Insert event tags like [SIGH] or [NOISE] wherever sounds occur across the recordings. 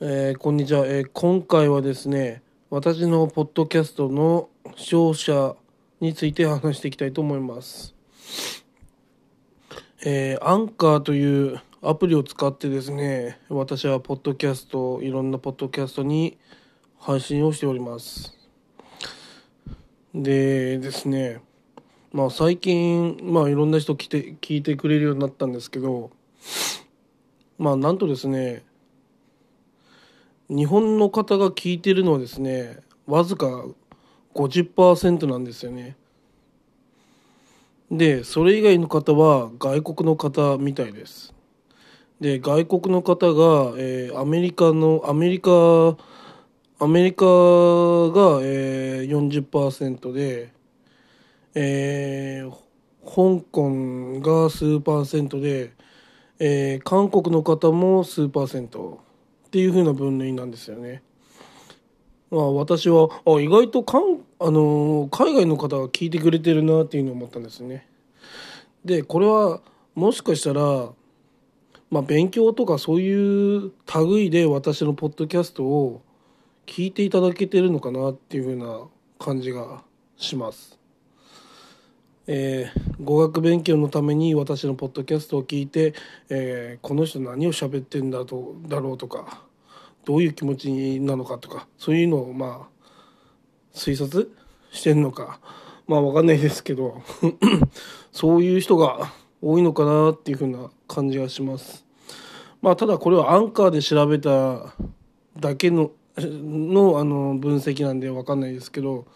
えーこんにちは、えー今回はですね私のポッドキャストの視聴者について話していきたいと思います。えーアンカーというアプリを使ってですね私はポッドキャストいろんなポッドキャストに配信をしております。でですねまあ最近まあいろんな人来て聞いてくれるようになったんですけどまあなんとですね日本の方が聞いてるのはですねわずか50%なんですよね。でそれ以外の方は外国の方みたいです。で外国の方が、えーアメリカのアメリカアメリカが、えー、40%で、えー香港が数パーセントで、えー韓国の方も数パーセント。っていう風な分類なんですよね。まあ、私はあ意外とかん、あのー海外の方が聞いてくれてるなっていうのを思ったんですね。でこれはもしかしたら、まあ、勉強とかそういう類で私のポッドキャストを聞いていただけてるのかなっていう風な感じがします。えー語学勉強のために私のポッドキャストを聞いて、えーこの人何を喋ってんだとだろうとかどういう気持ちなのかとかそういうのをまあ推察してんのかまあ分かんないですけど [LAUGHS] そういう人が多いのかなっていうふうな感じがします。まあただこれはアンカーで調べただけののあの分析なんで分かんないですけど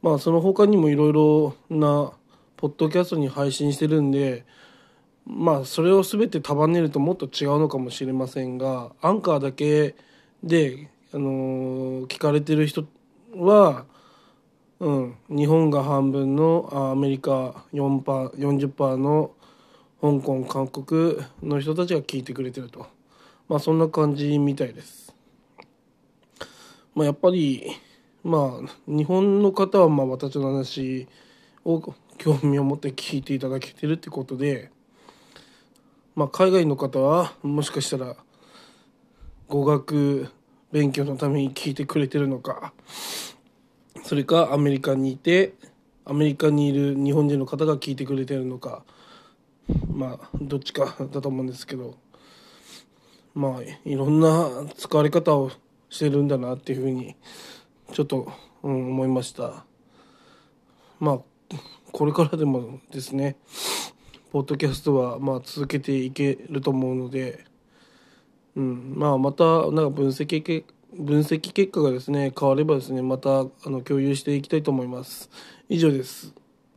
まあその他にもいろいろなポッドキャストに配信してるんでまあそれを全て束ねるともっと違うのかもしれませんがアンカーだけで、あの聞かれてる人は、うん、日本が半分のアメリカ4パー40%の香港韓国の人たちが聞いてくれてるとまあそんな感じみたいです。まあ、やっぱりまあ日本の方はまあ私の話を興味を持って聞いていただけてるってことで、まあ、海外の方はもしかしたら語学勉強のために聞いてくれてるのか。それかアメリカにいてアメリカにいる日本人の方が聞いてくれてるのか。まあどっちかだと思うんですけど。まあいろんな使われ方をしてるんだなっていうふうにちょっと、うん、思いました。まあこれからでもですねポッドキャストはまあ続けていけると思うので、うん、まあまたなんか分析結分析結果がですね変わればですねまたあの共有していきたいと思います。以上です。